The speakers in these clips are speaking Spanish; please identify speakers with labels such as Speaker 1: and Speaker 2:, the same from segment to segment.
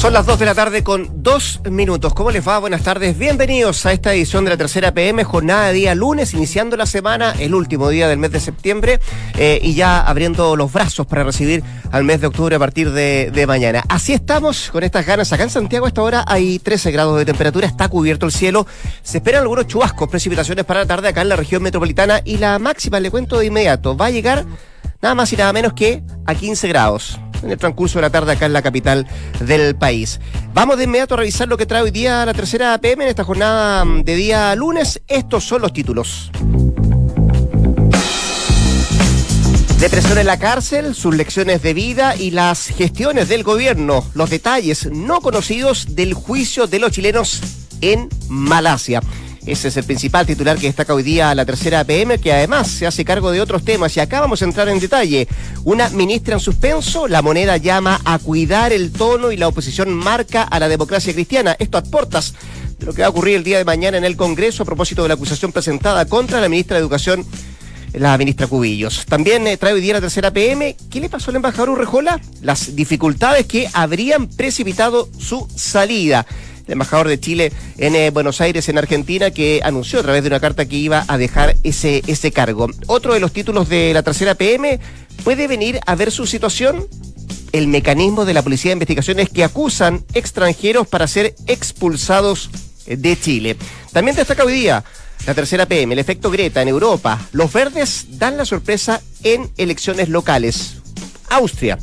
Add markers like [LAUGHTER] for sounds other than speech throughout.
Speaker 1: Son las 2 de la tarde con 2 minutos. ¿Cómo les va? Buenas tardes. Bienvenidos a esta edición de la tercera PM, jornada de día lunes, iniciando la semana, el último día del mes de septiembre eh, y ya abriendo los brazos para recibir al mes de octubre a partir de, mañana. Así estamos con estas ganas. Acá en Santiago a esta hora hay 13 grados de temperatura, está cubierto el cielo. Se esperan algunos chubascos, precipitaciones para la tarde acá en la región metropolitana y la máxima, le cuento de inmediato, va a llegar nada más y nada menos que a 15 grados en el transcurso de la tarde acá en la capital del país. Vamos de inmediato a revisar lo que trae hoy día la tercera PM en esta jornada de día lunes. Estos son los títulos. Depresión en la cárcel, sus lecciones de vida y las gestiones del gobierno, los detalles no conocidos del juicio de los chilenos en Malasia. Ese es el principal titular que destaca hoy día la tercera PM, que además se hace cargo de otros temas. Y acá vamos a entrar en detalle. Una ministra en suspenso, la moneda llama a cuidar el tono y la oposición marca a la democracia cristiana. Esto a de lo que va a ocurrir el día de mañana en el Congreso a propósito de la acusación presentada contra la ministra de Educación la ministra Cubillos. También eh, trae hoy día la tercera PM. ¿Qué le pasó al embajador Urrejola? Las dificultades que habrían precipitado su salida el embajador de Chile en eh, Buenos Aires, en Argentina, que anunció a través de una carta que iba a dejar ese, ese cargo. Otro de los títulos de la tercera PM puede venir a ver su situación el mecanismo de la Policía de Investigaciones que acusan extranjeros para ser expulsados de Chile. También destaca hoy día la tercera PM, el efecto Greta en Europa. Los verdes dan la sorpresa en elecciones locales. Austria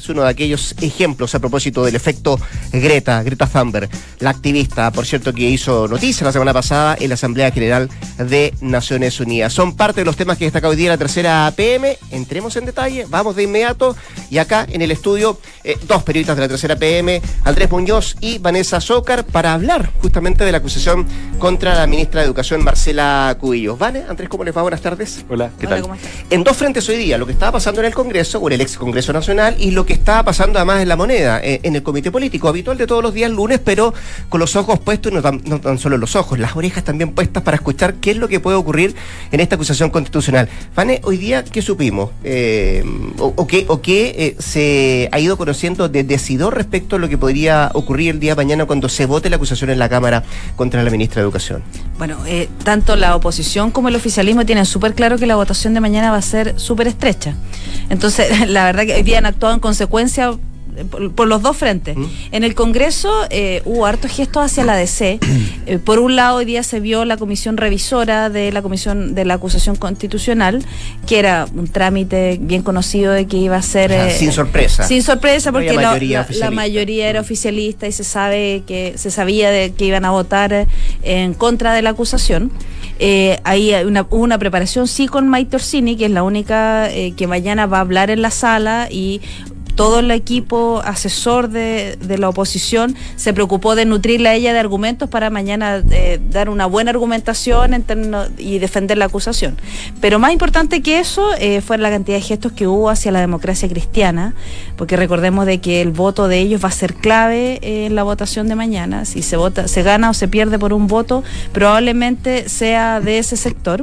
Speaker 1: es uno de aquellos ejemplos a propósito del efecto Greta, Greta Thunberg, la activista, por cierto, que hizo noticia la semana pasada en la Asamblea General de Naciones Unidas. Son parte de los temas que destaca hoy día la tercera PM. Entremos en detalle, vamos de inmediato. Y acá en el estudio, eh, dos periodistas de la tercera PM, Andrés Muñoz y Vanessa Zócar, para hablar justamente de la acusación contra la ministra de Educación, Marcela Cubillos. Vane, Andrés, ¿cómo les va? Buenas tardes.
Speaker 2: Hola, ¿qué tal?
Speaker 1: En dos frentes hoy día, lo que estaba pasando en el Congreso, o en el ex Congreso Nacional, y lo que estaba pasando además en la moneda, eh, en el comité político, habitual de todos los días lunes, pero con los ojos puestos, y no tan, no tan solo los ojos, las orejas también puestas para escuchar qué es lo que puede ocurrir en esta acusación constitucional. Fane, hoy día, ¿qué supimos? Eh, o, qué, o qué eh, se ha ido conociendo de decidor respecto a lo que podría ocurrir el día de mañana cuando se vote la acusación en la Cámara contra la ministra de Educación?
Speaker 3: Bueno, tanto la oposición como el oficialismo tienen súper claro que la votación de mañana va a ser súper estrecha. Entonces, [LAUGHS] la verdad que hoy día han actuado en consecuencia por, los dos frentes. ¿Mm? En el Congreso eh, hubo hartos gestos hacia la DC. [CLEARS THROAT] Eh, por un lado, hoy día se vio la comisión revisora de la comisión de la acusación constitucional, que era un trámite bien conocido de que iba a ser.
Speaker 1: Eh, sin sorpresa.
Speaker 3: Sin sorpresa, porque la mayoría, la, mayoría, era oficialista y se sabe que se sabía de que iban a votar en contra de la acusación. ahí una, hubo una preparación sí con Maite Orsini, que es la única que mañana va a hablar en la sala y todo el equipo asesor de, la oposición se preocupó de nutrirla a ella de argumentos para mañana eh, dar una buena argumentación y defender la acusación. Pero más importante que eso eh, fue la cantidad de gestos que hubo hacia la democracia cristiana, porque recordemos de que el voto de ellos va a ser clave eh, en la votación de mañana. Si se vota, se gana o se pierde por un voto, probablemente sea de ese sector.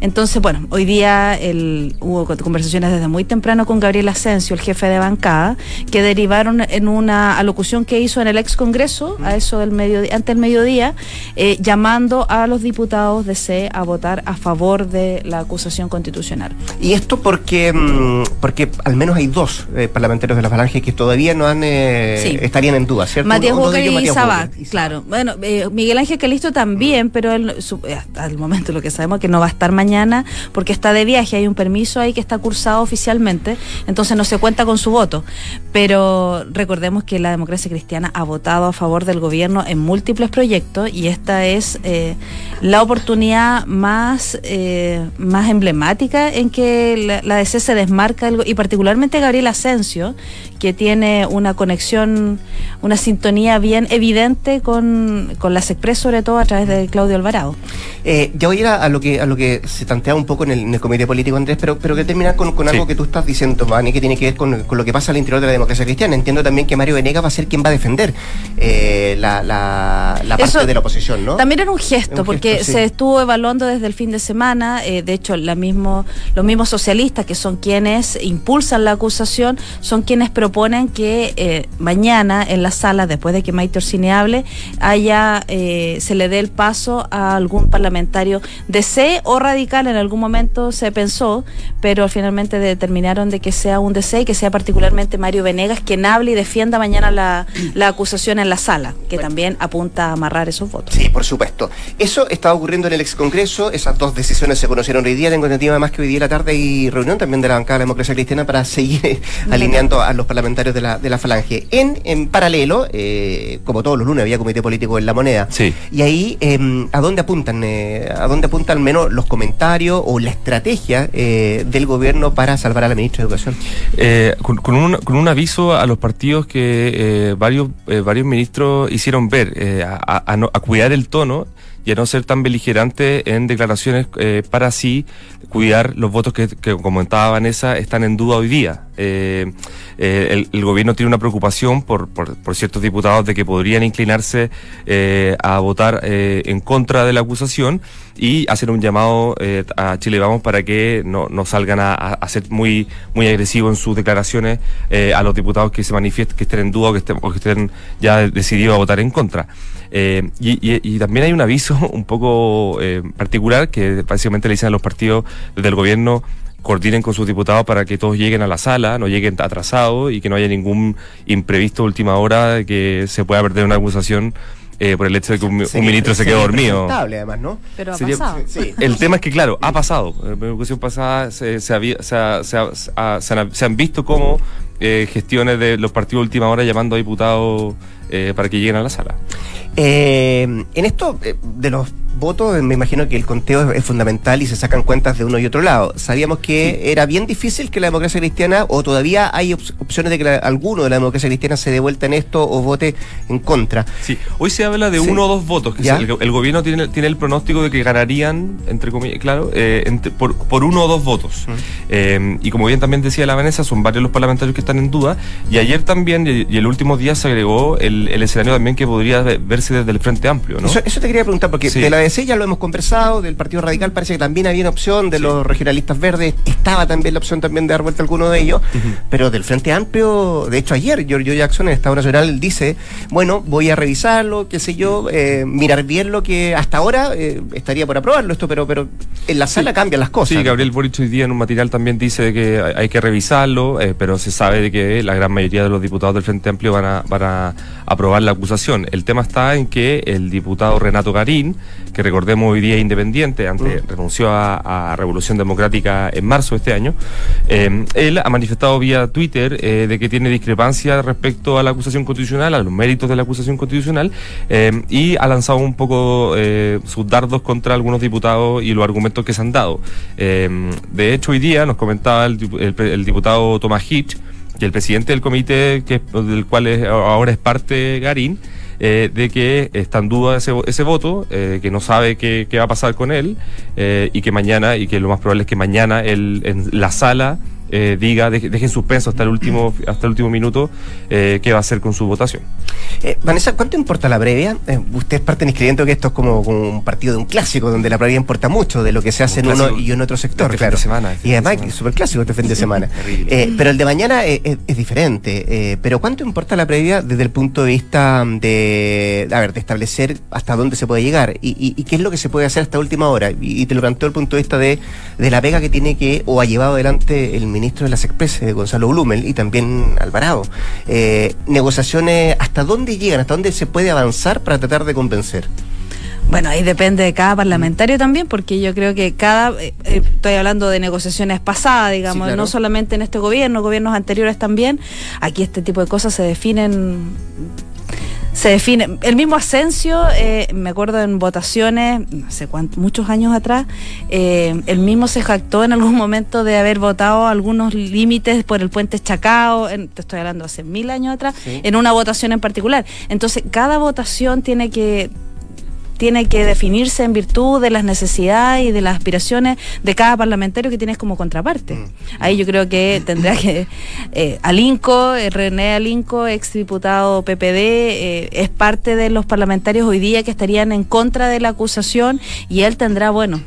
Speaker 3: Entonces, bueno, hoy día el, hubo conversaciones desde muy temprano con Gabriel Asensio, el jefe de bancada, que derivaron en una alocución que hizo en el ex Congreso, a eso del medio, antes del mediodía, eh, llamando a los diputados de C a votar a favor de la acusación constitucional.
Speaker 1: Y esto porque, mm, porque al menos hay dos eh, parlamentarios de la Falange que todavía no han eh, estarían en duda, ¿cierto?
Speaker 3: Matías Walker y Sabac, claro. Bueno, Miguel Ángel Calisto también, pero hasta el momento lo que sabemos es que no va a estar mañana porque está de viaje, hay un permiso ahí que está cursado oficialmente, entonces no se cuenta con su voto. Pero recordemos que la democracia cristiana ha votado a favor del gobierno en múltiples proyectos y esta es eh, la oportunidad más, eh, más emblemática en que la, la, DC se desmarca, y particularmente Gabriel Asensio, que tiene una conexión, una sintonía bien evidente con, con las Express, sobre todo a través de Claudio Alvarado.
Speaker 1: Eh, ya voy a ir a, lo que a lo que se tanteaba un poco en el, comité político, Andrés, pero, pero que terminar con, con algo que tú estás diciendo, Mani, que tiene que ver con, con, lo que pasa al interior de la democracia cristiana. Entiendo también que Mario Venegas va a ser quien va a defender eh, la, la, parte de la oposición, ¿no?
Speaker 3: También era un gesto, porque se estuvo evaluando desde el fin de semana, eh, de hecho, la mismo, los mismos socialistas, que son quienes impulsan la acusación, son quienes proponen que eh, mañana en la sala, después de que Maite Orsini hable, haya, eh, se le dé el paso a algún parlamentario de C o radical. En algún momento se pensó, pero finalmente determinaron de que sea un DC y que sea particularmente Mario Venegas quien hable y defienda mañana la, acusación en la sala, que también apunta a amarrar esos votos.
Speaker 1: Sí, por supuesto. Eso estaba ocurriendo en el ex Congreso, esas dos decisiones se conocieron hoy día, tengo entendido además que hoy día la tarde hay reunión también de la bancada de la democracia cristiana para seguir alineando a los parlamentarios de la, de la Falange. En, en paralelo, eh, como todos los lunes, había comité político en La Moneda.
Speaker 2: Sí.
Speaker 1: Y ahí, em, ¿a dónde apuntan? Eh, ¿A dónde apuntan al menos los comentarios o la estrategia eh, del gobierno para salvar a la ministra de Educación?
Speaker 2: Con, un, con, un, aviso a los partidos que varios, varios ministros hicieron ver, a, a cuidar el tono y a no ser tan beligerante en declaraciones eh, para así cuidar los votos que, que, comentaba Vanessa, están en duda hoy día. Eh, eh, el, gobierno tiene una preocupación por, por, ciertos diputados de que podrían inclinarse a votar en contra de la acusación y hacer un llamado a Chile Vamos para que no, no salgan a, ser muy, muy agresivos en sus declaraciones a los diputados que se manifiesten, que estén en duda que estén, o que estén ya decididos a votar en contra. Eh, y, también hay un aviso [LAUGHS] un poco eh, particular que básicamente le dicen a los partidos del gobierno coordinen con sus diputados para que todos lleguen a la sala, no lleguen atrasados y que no haya ningún imprevisto última hora que se pueda perder una acusación eh, por el hecho de que un, ministro se quede dormido.
Speaker 1: además, ¿no?
Speaker 3: Pero ha pasado.
Speaker 2: El tema es que, claro, ha pasado. En la educación pasada se, se, había, se, han, se, han, visto como gestiones de los partidos última hora llamando a diputados para que lleguen a la sala.
Speaker 1: Eh, en esto eh, de los votos, me imagino que el conteo es, fundamental y se sacan cuentas de uno y otro lado. Sabíamos que era bien difícil que la democracia cristiana, o todavía hay opciones de que alguno de la democracia cristiana se dé vuelta en esto o vote en contra.
Speaker 2: Sí, hoy se habla de uno o dos votos. Que el, gobierno tiene, tiene el pronóstico de que ganarían, entre comillas, claro, eh, por, uno o dos votos. Eh, y como bien también decía la Vanessa, son varios los parlamentarios que están en duda. Y ayer también, y, el último día se agregó el, escenario también que podría verse desde el Frente Amplio, ¿no?
Speaker 1: Eso, te quería preguntar, porque de la ya lo hemos conversado, del Partido Radical parece que también había una opción, de los regionalistas verdes estaba también la opción también de dar vuelta a alguno de ellos, pero del Frente Amplio, de hecho ayer Giorgio Jackson en el Estado Nacional dice, bueno, voy a revisarlo, qué sé yo, eh, mirar bien lo que hasta ahora eh, estaría por aprobarlo esto, pero, pero en la sala cambian las cosas.
Speaker 2: Sí, Gabriel Boric hoy día en un material también dice que hay que revisarlo, eh, pero se sabe de que la gran mayoría de los diputados del Frente Amplio van a, van a aprobar la acusación. El tema está en que el diputado Renato Garín, que recordemos hoy día independiente, antes mm. renunció a, Revolución Democrática en marzo de este año, eh, él ha manifestado vía Twitter eh, de que tiene discrepancia respecto a la acusación constitucional, a los méritos de la acusación constitucional, eh, y ha lanzado un poco sus dardos contra algunos diputados y los argumentos que se han dado. de hecho, hoy día nos comentaba el, el diputado Tomás Hitch, que el presidente del comité, que del cual ahora es parte Garín, eh, de que está en duda ese, ese voto, eh, que no sabe qué, qué, va a pasar con él eh, y que mañana, y que lo más probable es que mañana él, en la sala eh, diga, deje, en suspenso hasta el último, hasta el último minuto eh, qué va a hacer con su votación.
Speaker 1: Eh, Vanessa, ¿cuánto importa la previa? usted es parte que esto es como, un partido de un clásico, donde la previa importa mucho de lo que se hace en uno y en otro sector.
Speaker 2: Este claro. semana,
Speaker 1: este y además es súper clásico este fin de semana. pero el de mañana es, diferente. pero ¿cuánto importa la previa desde el punto de vista de, a ver, de establecer hasta dónde se puede llegar y, qué es lo que se puede hacer hasta última hora? Y, te lo planteo el punto de vista de, de la pega que tiene que o ha llevado adelante el ministro de las Expresas, Gonzalo Blumel, y también Alvarado. Eh, negociaciones, ¿hasta dónde llegan? ¿Hasta dónde se puede avanzar para tratar de convencer?
Speaker 3: Bueno, ahí depende de cada parlamentario también, porque yo creo que cada, eh, eh, estoy hablando de negociaciones pasadas, digamos, no solamente en este gobierno, gobiernos anteriores también, aquí este tipo de cosas se definen se define. El mismo Asensio, eh, me acuerdo en votaciones, no sé cuántos, muchos años atrás, eh, el mismo se jactó en algún momento de haber votado algunos límites por el puente Chacao, te estoy hablando hace mil años atrás, en una votación en particular. Entonces, cada votación tiene que tiene que definirse en virtud de las necesidades y de las aspiraciones de cada parlamentario que tienes como contraparte. Mm. Ahí yo creo que tendrá que eh, Alinco, eh, René Alinco, exdiputado PPD, eh, es parte de los parlamentarios hoy día que estarían en contra de la acusación y él tendrá, bueno,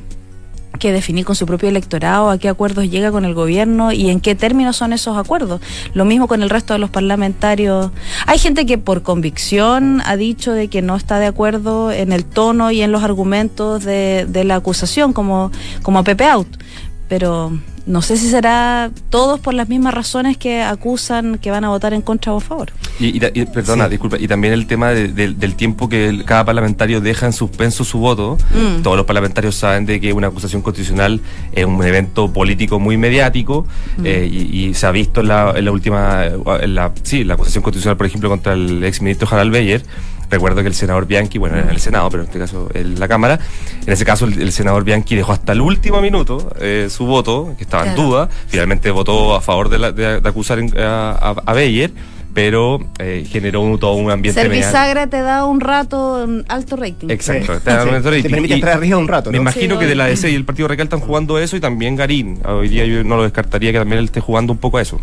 Speaker 3: que definir con su propio electorado a qué acuerdos llega con el gobierno y en qué términos son esos acuerdos. Lo mismo con el resto de los parlamentarios. Hay gente que por convicción ha dicho de que no está de acuerdo en el tono y en los argumentos de, la acusación, como, como Pepe Out. Pero no sé si será todos por las mismas razones que acusan que van a votar en contra o a favor.
Speaker 2: Y, perdona, disculpa, y también el tema del tiempo que cada parlamentario deja en suspenso su voto. Mm. Todos los parlamentarios saben de que una acusación constitucional es un evento político muy mediático mm. eh, y, se ha visto en la, última, en la, sí, la acusación constitucional, por ejemplo, contra el exministro Harald Beyer Recuerdo que el senador Bianchi, bueno, en el Senado, pero en este caso en la Cámara, en ese caso el, senador Bianchi dejó hasta el último minuto eh, su voto, que estaba en duda, finalmente votó a favor de, acusar a, a, Beyer pero eh, generó un, todo un ambiente.
Speaker 3: Servisagra te da un rato alto rating.
Speaker 2: Exacto, te da un alto rating. Te
Speaker 1: permite entrar arriba un rato.
Speaker 2: Me imagino que de la DC y el Partido Radical están jugando eso y también Garín. Hoy día yo no lo descartaría que también él esté jugando un poco a eso.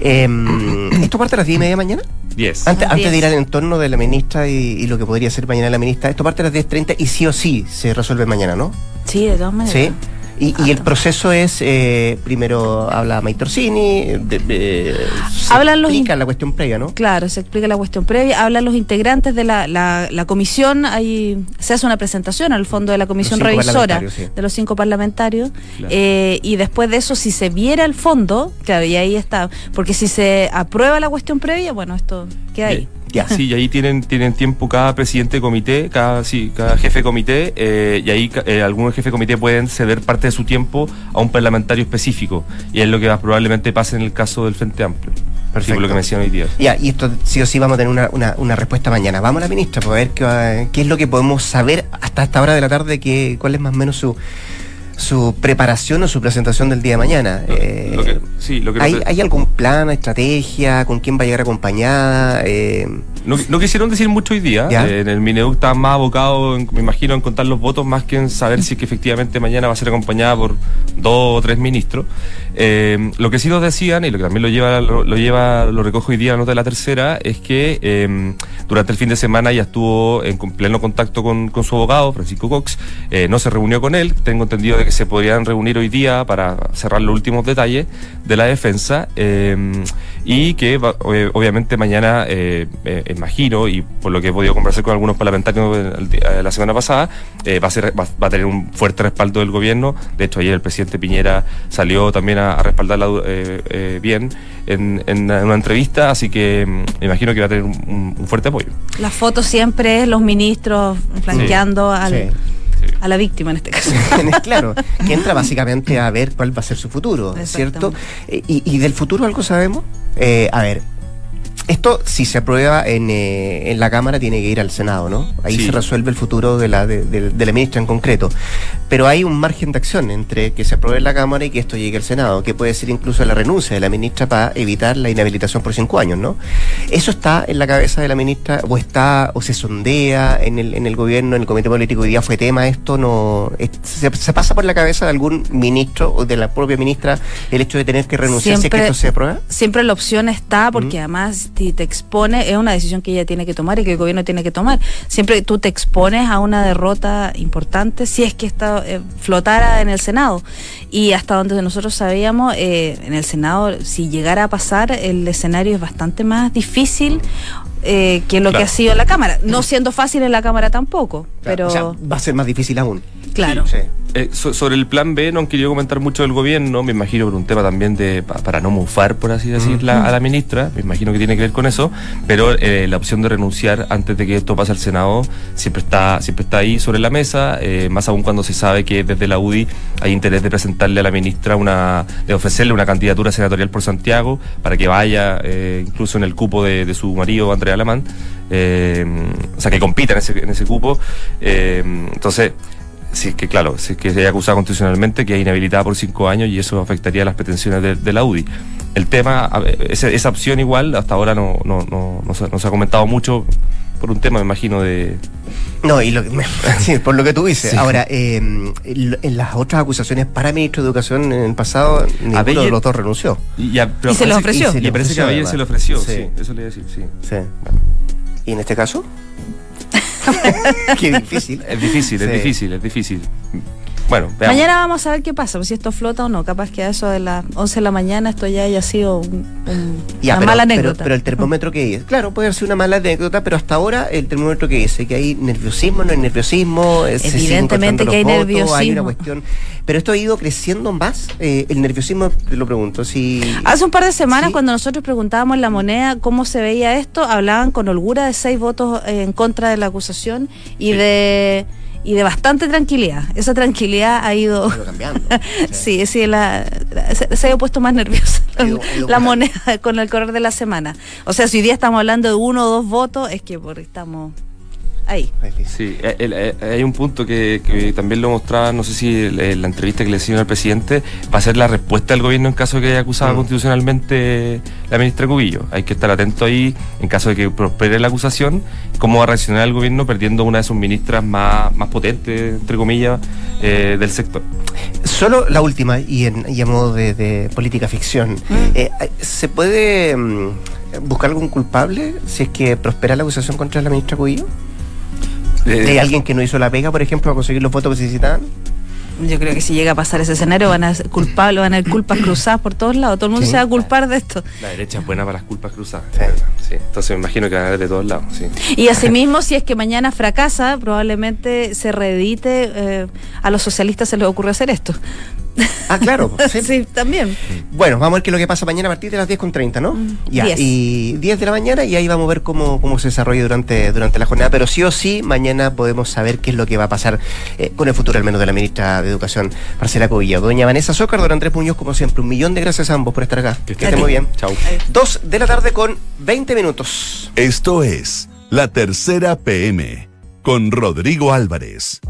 Speaker 1: Em, [CLEARS THROAT] ¿Esto parte a las 10 y media de mañana?
Speaker 2: 10.
Speaker 1: Antes, antes de ir al entorno de la ministra y, lo que podría ser mañana la ministra, esto parte a las 10.30 y sí o sí se resuelve mañana, ¿no?
Speaker 3: Sí, de todas maneras. Sí.
Speaker 1: Y, el proceso es, eh, primero habla Maitorsini, se explica la cuestión previa, ¿no?
Speaker 3: Claro, se explica la cuestión previa, hablan los integrantes de la, la, comisión, ahí se hace una presentación al fondo de la comisión revisora de los cinco parlamentarios, eh, y después de eso, si se viera el fondo, claro, y ahí está, porque si se aprueba la cuestión previa, bueno, esto queda ahí. [LAUGHS]
Speaker 2: Sí, y ahí tienen, tienen tiempo cada presidente de comité, cada, sí, cada jefe de comité, eh, y ahí eh, algunos jefes de comité pueden ceder parte de su tiempo a un parlamentario específico. Y es lo que probablemente pase en el caso del Frente Amplio. Perfecto. lo que mencionó hoy día.
Speaker 1: Ya, y esto sí o sí vamos a tener una, una, una respuesta mañana. Vamos a la ministra para ver qué, qué es lo que podemos saber hasta esta hora de la tarde, que, cuál es más o menos su su preparación o su presentación del día de mañana. Eh, ¿hay, algún plan, estrategia? ¿Con quién va a llegar acompañada?
Speaker 2: Eh, no, quisieron decir mucho hoy día. Eh, en el Mineduc está más abocado, me imagino, en contar los votos más que en saber si que efectivamente mañana va a ser acompañada por dos o tres ministros. Eh, lo que sí nos decían, y lo que también lo lleva, lo, lleva, lo recojo hoy día la nota de la tercera, es que em, durante el fin de semana ya estuvo en pleno contacto con, su abogado, Francisco Cox. Eh, no se reunió con él. Tengo entendido de que se podrían reunir hoy día para cerrar los últimos detalles de la defensa. Em, y que obviamente mañana, imagino, y por lo que he podido conversar con algunos parlamentarios eh, la semana pasada, va, a ser, va, a tener un fuerte respaldo del gobierno. De hecho, ayer el presidente Piñera salió también a, respaldarla bien en, una entrevista, así que mm, me imagino que va a tener un, fuerte apoyo.
Speaker 3: La foto siempre es los ministros flanqueando al a la víctima en este caso. [LAUGHS]
Speaker 1: claro, que entra básicamente a ver cuál va a ser su futuro, ¿cierto? Eh, y, y, del futuro algo sabemos? Eh, a ver, esto, si se aprueba en, eh, en, la Cámara, tiene que ir al Senado, ¿no? Ahí se resuelve el futuro de la, de, la ministra en concreto. Pero hay un margen de acción entre que se apruebe en la Cámara y que esto llegue al Senado, que puede ser incluso la renuncia de la ministra para evitar la inhabilitación por cinco años, ¿no? ¿Eso está en la cabeza de la ministra o está o se sondea en el, en el gobierno, en el comité político? Hoy día fue tema esto, no se, pasa por la cabeza de algún ministro o de la propia ministra el hecho de tener que renunciar si que esto se aprueba?
Speaker 3: Siempre la opción está, porque además si te expone, es una decisión que ella tiene que tomar y que el gobierno tiene que tomar. Siempre tú te expones a una derrota importante si es que está, eh, flotara en el Senado. Y hasta donde nosotros sabíamos, eh, en el Senado, si llegara a pasar, el escenario es bastante más difícil eh, que lo que ha sido en la Cámara. No siendo fácil en la Cámara tampoco, pero...
Speaker 1: va a ser más difícil aún.
Speaker 3: Claro.
Speaker 2: Eh, sobre el plan B no han querido comentar mucho del gobierno, me imagino por un tema también de para no mufar, por así decirlo, a la ministra, me imagino que tiene que ver con eso, pero eh, la opción de renunciar antes de que esto pase al Senado siempre está siempre está ahí sobre la mesa, eh, más aún cuando se sabe que desde la UDI hay interés de presentarle a la ministra una, de ofrecerle una candidatura senatorial por Santiago para que vaya incluso en el cupo de, su marido Andrés Feria Alamán, eh, o sea, que compita en ese, en ese cupo. Eh, entonces, si es que, claro, si que se haya acusado constitucionalmente, que es inhabilitada por cinco años y eso afectaría las pretensiones de, la UDI. El tema, esa, esa, opción igual, hasta ahora no, no, no, no, se, se ha comentado mucho por un tema, me imagino, de...
Speaker 1: No, y lo que, [LAUGHS] sí, por lo que tú dices. Ahora, eh, en las otras acusaciones para ministro de Educación en el pasado, ninguno de los dos renunció.
Speaker 3: Y, se lo ofreció.
Speaker 2: Y, parece que a se lo ofreció, sí. eso le iba a decir, sí. sí.
Speaker 1: ¿Y en este caso? [LAUGHS] Qué difícil.
Speaker 2: Es difícil, es difícil, es difícil.
Speaker 3: Bueno, Mañana vamos a ver qué pasa, si esto flota o no. Capaz que a eso de las 11 de la mañana esto ya haya sido una mala anécdota.
Speaker 1: Pero, el termómetro que dice, claro, puede ser una mala anécdota, pero hasta ahora el termómetro que dice que hay nerviosismo, no hay nerviosismo.
Speaker 3: Evidentemente que hay nerviosismo. Hay una
Speaker 1: cuestión. Pero esto ha ido creciendo más. Eh, el nerviosismo, te lo pregunto. Si...
Speaker 3: Hace un par de semanas, cuando nosotros preguntábamos en la moneda cómo se veía esto, hablaban con holgura de seis votos en contra de la acusación y de y de bastante tranquilidad. Esa tranquilidad ha ido, cambiando. [LAUGHS] sí, sí, la, se, ha puesto más nerviosa [LAUGHS] la moneda con el correr de la semana. O sea, si hoy día estamos hablando de uno o dos votos, es que porque estamos ahí.
Speaker 2: Sí, eh, eh, hay un punto que, también lo mostraba, no sé si la entrevista que le hicieron al presidente, va a ser la respuesta del gobierno en caso de que haya acusado mm. constitucionalmente la ministra Cubillo. Hay que estar atento ahí en caso de que prospere la acusación, cómo va a reaccionar el gobierno perdiendo una de sus ministras más, más potentes, entre comillas, eh, del sector.
Speaker 1: Solo la última, y, en, y a modo de, política ficción, mm. ¿se puede mm, buscar algún culpable si es que prospera la acusación contra la ministra Cubillo? ¿Hay alguien que no hizo la pega, por ejemplo, a conseguir los votos que se necesitaban?
Speaker 3: Yo creo que si llega a pasar ese escenario van a ser culpables, van a haber culpas cruzadas por todos lados. Todo el mundo se va a culpar de esto.
Speaker 2: La derecha es buena para las culpas cruzadas. Sí. Entonces me imagino que van a haber de todos lados.
Speaker 3: Y asimismo, si es que mañana fracasa, probablemente se reedite. Eh, a los socialistas se les ocurre hacer esto.
Speaker 1: Ah, claro. [LAUGHS]
Speaker 3: Sí. también.
Speaker 1: Bueno, vamos a ver qué es lo que pasa mañana a partir de las 10.30, ¿no? Mm, ya. Y 10 de la mañana y ahí vamos a ver cómo, cómo se desarrolla durante, durante la jornada. Pero sí o sí, mañana podemos saber qué es lo que va a pasar eh, con el futuro, al menos, de la ministra de Educación, Marcela Covilla. Doña Vanessa Zócar, don Andrés Muñoz, como siempre, un millón de gracias a ambos por estar acá. Que, estén muy bien.
Speaker 2: Chau.
Speaker 1: Dos de la tarde con 20 minutos.
Speaker 4: Esto es La Tercera PM con Rodrigo Álvarez.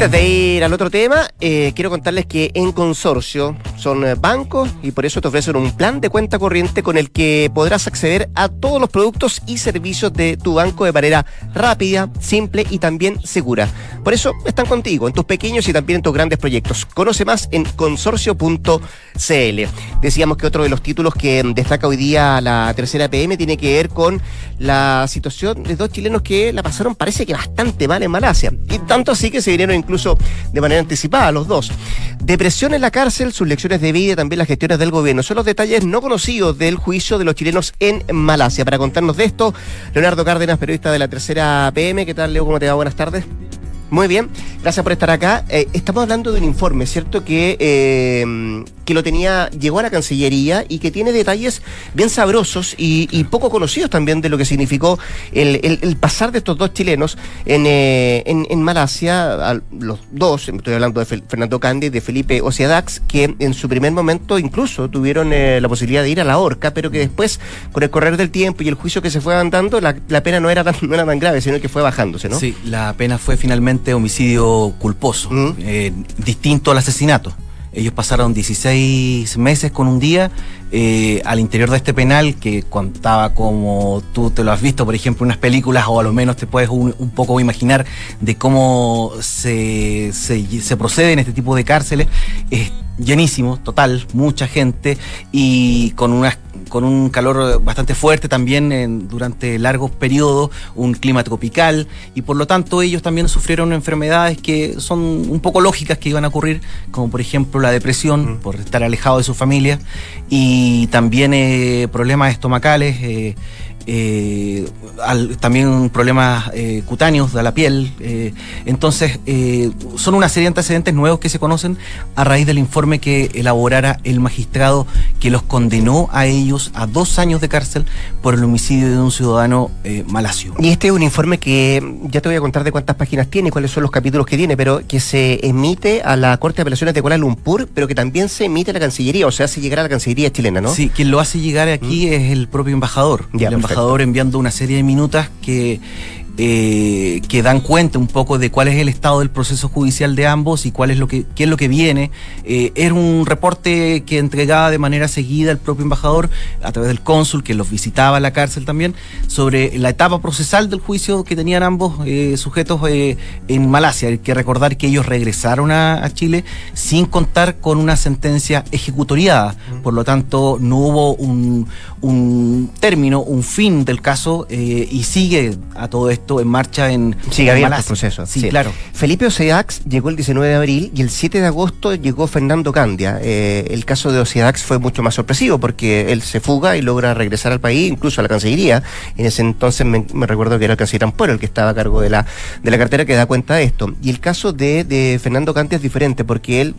Speaker 1: Antes de ir al otro tema, eh, quiero contarles que en consorcio son eh, bancos y por eso te ofrecen un plan de cuenta corriente con el que podrás acceder a todos los productos y servicios de tu banco de manera rápida, simple y también segura. Por eso están contigo en tus pequeños y también en tus grandes proyectos. Conoce más en consorcio.cl. Decíamos que otro de los títulos que destaca hoy día la tercera PM tiene que ver con la situación de dos chilenos que la pasaron parece que bastante mal en Malasia. Y tanto así que se vinieron incluso de manera anticipada los dos. Depresión en la cárcel, sus lecciones de vida y también las gestiones del gobierno. Son los detalles no conocidos del juicio de los chilenos en Malasia. Para contarnos de esto, Leonardo Cárdenas, periodista de la tercera PM. ¿Qué tal, Leo? ¿Cómo te va? Buenas tardes. Muy bien, gracias por estar acá. Eh, estamos hablando de un informe, ¿cierto? Que, eh, que lo tenía, llegó a la Cancillería y que tiene detalles bien sabrosos y, poco conocidos también de lo que significó el, pasar de estos dos chilenos en, eh, en, Malasia, los dos, estoy hablando de Fernando Candi y de Felipe Ociadax, que en su primer momento incluso tuvieron la posibilidad de ir a la horca, pero que después, con el correr del tiempo y el juicio que se fue dando, la, la pena no era, tan, [LAUGHS] no era tan grave, sino que fue bajándose, ¿no?
Speaker 5: Sí, la pena fue finalmente homicidio culposo, mm. eh, distinto al asesinato. Ellos pasaron 16 meses con un día eh, al interior de este penal que contaba como tú te lo has visto, por ejemplo, en unas películas o a lo menos te puedes un, poco imaginar de cómo se, se, procede en este tipo de cárceles. Es llenísimo, total, mucha gente y con unas con un calor bastante fuerte también durante largos periodos, un clima tropical y por lo tanto ellos también sufrieron enfermedades que son un poco lógicas que iban a ocurrir, como por ejemplo la depresión por estar alejado de su familia y también eh, problemas estomacales. Eh, eh, también problemas eh, cutáneos de la piel. Eh, entonces, son una serie de antecedentes nuevos que se conocen a raíz del informe que elaborara el magistrado que los condenó a ellos a dos años de cárcel por el homicidio de un ciudadano malasio.
Speaker 1: Y este es un informe que ya te voy a contar de cuántas páginas tiene, cuáles son los capítulos que tiene, pero que se emite a la Corte de Apelaciones de Kuala Lumpur, pero que también se emite a la Cancillería, o sea, hace llegar a la Cancillería chilena, ¿no?
Speaker 5: Sí, quien lo hace llegar aquí mm. es el propio embajador. el embajador embajador enviando una serie de minutas que eh, que dan cuenta un poco de cuál es el estado del proceso judicial de ambos y cuál es lo que, qué es lo que viene. Eh, era un reporte que entregaba de manera seguida el propio embajador a través del cónsul que los visitaba en la cárcel también sobre la etapa procesal del juicio que tenían ambos eh, sujetos eh, en Malasia. Hay que recordar que ellos regresaron a, Chile sin contar con una sentencia ejecutoriada. Por lo tanto, no hubo un, un término, un fin del caso y sigue a todo esto en marcha en
Speaker 1: Sigue abierto el proceso.
Speaker 5: Sí, claro.
Speaker 1: Felipe Oceax llegó el 19 de abril y el 7 de agosto llegó Fernando Candia. Eh, el caso de Oceax fue mucho más sorpresivo porque él se fuga y logra regresar al país, incluso a la Cancillería. En ese entonces me, recuerdo que era el canciller Ampuero el que estaba a cargo de la, de la cartera que da cuenta de esto. Y el caso de, de Fernando Candia es diferente porque él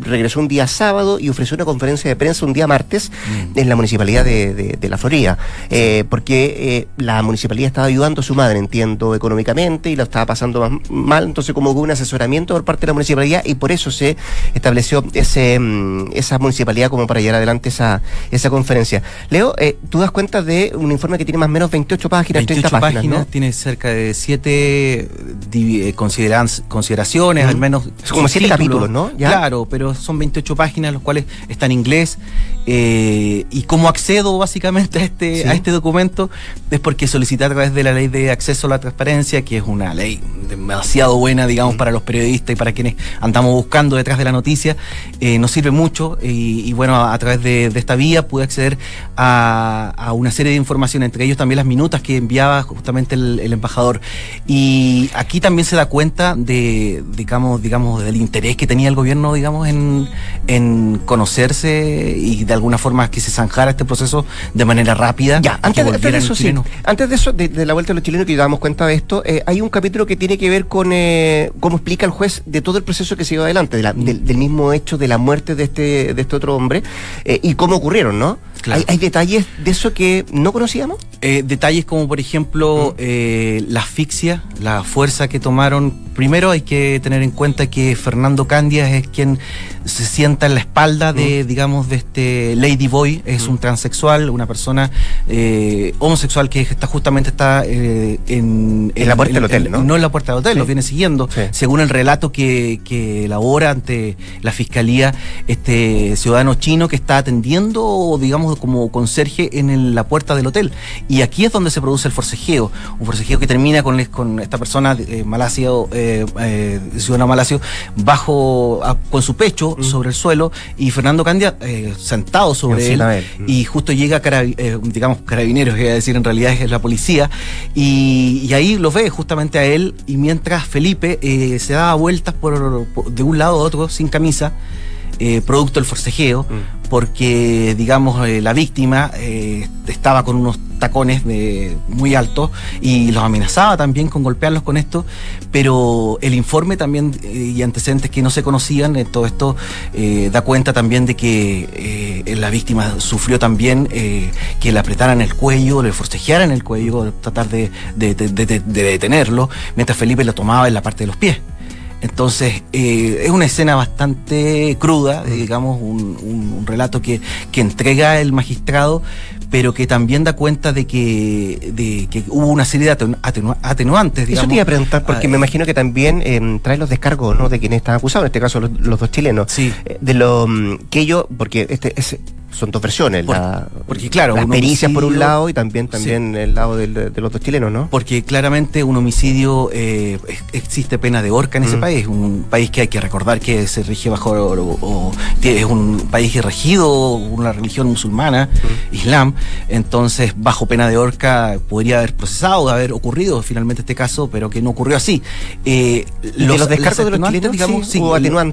Speaker 1: regresó un día sábado y ofreció una conferencia de prensa un día martes mm. en la municipalidad de, La Florida, eh, porque eh, la municipalidad estaba ayudando a su madre, entiendo, económicamente y la estaba pasando más mal, entonces como hubo un asesoramiento por parte de la municipalidad y por eso se estableció ese mm, esa municipalidad como para llevar adelante esa, esa conferencia. Leo, eh, tú das cuenta de un informe que tiene más o menos 28 páginas, 30 páginas,
Speaker 5: tiene cerca de 7 consideraciones, al menos...
Speaker 1: como 7 capítulos, ¿no?
Speaker 5: Claro, pero son 28 páginas, los cuales están en inglés. Eh, y cómo accedo básicamente a este, a este documento es porque solicité a través de la ley de acceso a la transparencia, que es una ley demasiado buena, digamos, para los periodistas y para quienes andamos buscando detrás de la noticia, eh, nos sirve mucho. Y, bueno, a, través de, esta vía pude acceder a, una serie de información, entre ellos también las minutas que enviaba justamente el, el embajador. Y aquí también se da cuenta de, digamos, digamos, del interés que tenía el gobierno, digamos, en, conocerse y de alguna forma que se zanjara este proceso de manera rápida.
Speaker 1: Ya, antes, de eso, antes de eso, de, la vuelta de los chilenos, que damos cuenta de esto, eh, hay un capítulo que tiene que ver con eh, cómo explica el juez de todo el proceso que se lleva adelante, mm. del, mismo hecho de la muerte de este, de este otro hombre eh, y cómo ocurrieron, ¿no? ¿Hay, detalles de eso que no conocíamos?
Speaker 5: detalles como, por ejemplo, mm. la asfixia, la fuerza que tomaron. Primero hay que tener en cuenta que Fernando Candias es quien se sienta en la espalda de, mm. digamos, de este Lady Boy, es mm. un transexual, una persona eh, homosexual que está justamente está eh, en,
Speaker 1: en, la puerta del hotel, ¿no?
Speaker 5: No en la puerta del hotel, lo viene siguiendo, según el relato que, que elabora ante la fiscalía este ciudadano chino que está atendiendo, digamos, como conserje en la puerta del hotel. Y aquí es donde se produce el forcejeo, un forcejeo que termina con, con esta persona eh, malasio, eh, ciudadano malasio, bajo, con su pecho sobre el suelo. Y Fernando Candia eh, sentado sobre él, y justo llega, eh, digamos, carabineros, a decir, en realidad es la policía, y, ahí lo ve justamente a él. Y mientras Felipe eh, se daba vueltas por, de un lado a otro sin camisa, eh, producto del forcejeo, mm. porque, digamos, eh, la víctima eh, estaba con unos tacones de, muy altos y los amenazaba también con golpearlos con esto, pero el informe también y antecedentes que no se conocían, todo esto da cuenta también de que la víctima sufrió también que le apretaran el cuello, le forcejearan el cuello, tratar de, de detenerlo, mientras Felipe lo tomaba en la parte de los pies. Entonces, eh, es una escena bastante cruda, digamos, un, relato que, que, entrega el magistrado, pero que también da cuenta de que, de que hubo una serie de atenuantes.
Speaker 1: Digamos. Eso te iba a preguntar, porque ah, me imagino que también em, trae los descargos ¿no? de quienes están acusados, en este caso los, dos chilenos.
Speaker 5: Sí.
Speaker 1: Eh, de lo mm, que ellos, porque este es son dos versiones.
Speaker 5: porque claro,
Speaker 1: las pericias por un lado y también también el lado de los dos chilenos, ¿no?
Speaker 5: Porque claramente un homicidio eh, existe pena de horca en ese mm. país, un país que hay que recordar que se rige bajo o, es un país regido una religión musulmana, mm. Islam, entonces bajo pena de horca podría haber procesado, haber ocurrido finalmente este caso, pero que no ocurrió así.
Speaker 1: Eh, los, descargos de los chilenos, digamos,
Speaker 5: sí,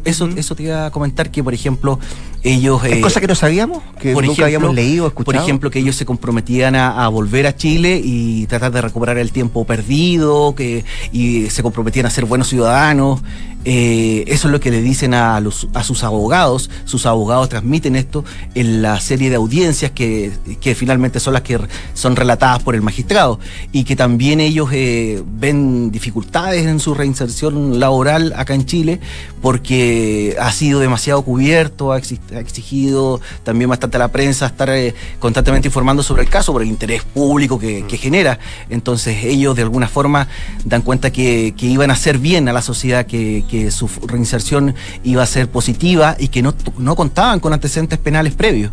Speaker 5: Eso, mm. eso te iba a comentar que, por ejemplo, ellos...
Speaker 1: ¿Es eh, cosa que no sabíamos? Que por nunca ejemplo, habíamos leído, escuchado.
Speaker 5: Por ejemplo, que ellos se comprometían a, volver a Chile y tratar de recuperar el tiempo perdido, que y se comprometían a ser buenos ciudadanos. Eh, eso es lo que le dicen a, sus abogados. Sus abogados transmiten esto en la serie de audiencias que, que finalmente son las que son relatadas por el magistrado y que también ellos eh, ven dificultades en su reinserción laboral acá en Chile porque ha sido demasiado cubierto, ha exigido también bastante a la prensa estar eh, constantemente informando sobre el caso por el interés público que, genera. Entonces ellos de alguna forma dan cuenta que, iban a hacer bien a la sociedad, que, su reinserción iba a ser positiva y que no, no contaban con antecedentes penales previos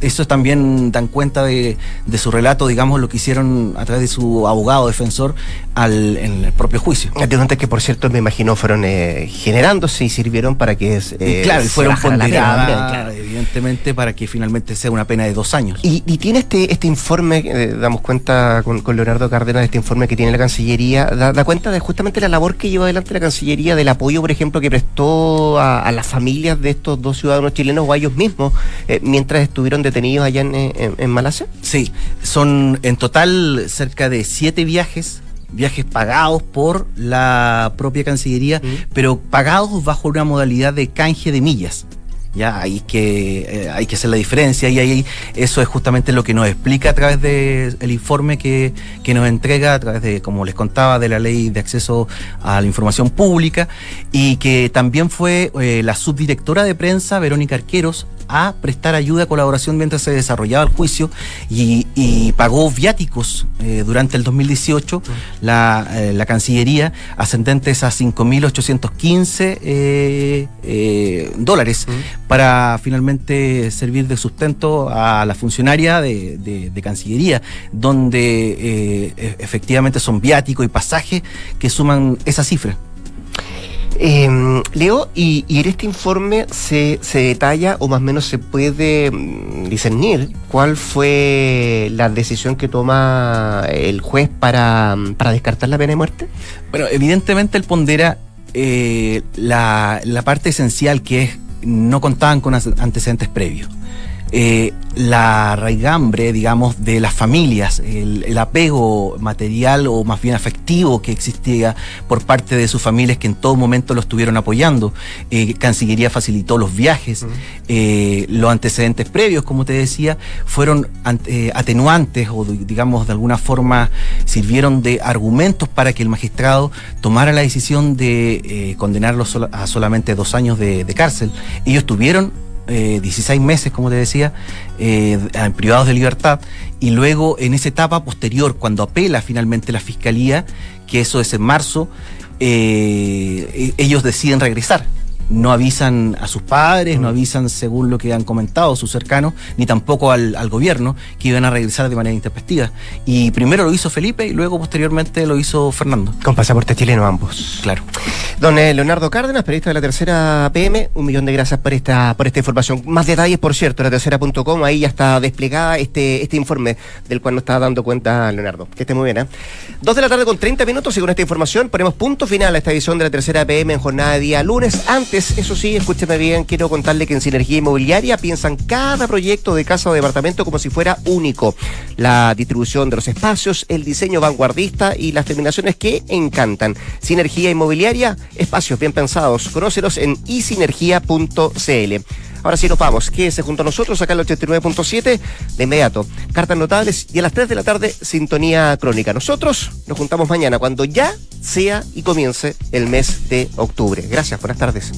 Speaker 5: eso también dan cuenta de, su relato, digamos, lo que hicieron a través de su abogado defensor al, en el propio juicio.
Speaker 1: Antecedentes que, por cierto, me imagino fueron eh, generándose y sirvieron para que.
Speaker 5: Eh, claro, y fueron ponderadas, evidentemente, para que finalmente sea una pena de dos años.
Speaker 1: Y, tiene este, este informe, eh, damos cuenta con, Leonardo Cárdenas, este informe que tiene la Cancillería, da, cuenta de justamente la labor que lleva adelante la Cancillería, del apoyo, por ejemplo, que prestó a, las familias de estos dos ciudadanos chilenos o a ellos mismos mientras estuvieron detenidos allá en, Malasia?
Speaker 5: Sí, son en total cerca de siete viajes viajes pagados por la propia Cancillería, pero pagados bajo una modalidad de canje de millas. Ya hay que, eh, hay que hacer la diferencia y ahí eso es justamente lo que nos explica a través del informe que, nos entrega, a través de, como les contaba, de la ley de acceso a la información pública y que también fue eh, la subdirectora de prensa, Verónica Arqueros, a prestar ayuda, colaboración mientras se desarrollaba el juicio y, pagó viáticos eh, durante el 2018 la, eh, la Cancillería ascendentes a 5.815 eh, dólares para finalmente servir de sustento a la funcionaria de, Cancillería, donde efectivamente son viáticos y pasajes que suman esa cifra.
Speaker 1: Eh, Leo, y, en este informe se, se, detalla o más o menos se puede mm, discernir cuál fue la decisión que toma el juez para, para descartar la pena de muerte.
Speaker 5: Bueno, evidentemente él pondera eh, la, la parte esencial que es no contaban con antecedentes previos. Eh, la raigambre, digamos, de las familias, el, apego material o más bien afectivo que existía por parte de sus familias que en todo momento lo estuvieron apoyando. Eh, Cancillería facilitó los viajes, eh, los antecedentes previos, como te decía, fueron atenuantes o digamos de alguna forma sirvieron de argumentos para que el magistrado tomara la decisión de condenarlos a solamente dos años de, de cárcel. Ellos tuvieron 16 eh, meses, como te decía, eh, privados de libertad, y luego en esa etapa posterior, cuando apela finalmente la fiscalía, que eso es en marzo, eh, e-, ellos deciden regresar no avisan a sus padres, no mm. avisan, según lo que han comentado sus cercanos, ni tampoco al, gobierno, que iban a regresar de manera intempestiva. Y primero lo hizo Felipe y luego posteriormente lo hizo Fernando.
Speaker 1: Con pasaporte chileno ambos.
Speaker 5: Claro.
Speaker 1: Don eh, Leonardo Cárdenas, periodista de la tercera PM, un millón de gracias por esta, por esta información. Más detalles, por cierto, la tercera.com, ahí ya está desplegada este, este informe del cual nos está dando cuenta Leonardo. Que esté muy bien, ¿eh? Dos de la tarde con 30 minutos y con esta información ponemos punto final a esta edición de la tercera PM en jornada de día lunes. Antes eso sí, escúcheme bien, quiero contarle que en Sinergia Inmobiliaria piensan cada proyecto de casa o departamento como si fuera único. La distribución de los espacios, el diseño vanguardista y las terminaciones que encantan. Sinergia Inmobiliaria, espacios bien pensados. Conócelos en isinergia.cl. Ahora sí nos vamos. Quédese junto a nosotros acá en el 89.7 de inmediato. Cartas notables y a las 3 de la tarde, sintonía crónica. Nosotros nos juntamos mañana cuando ya sea y comience el mes de octubre. Gracias, buenas tardes.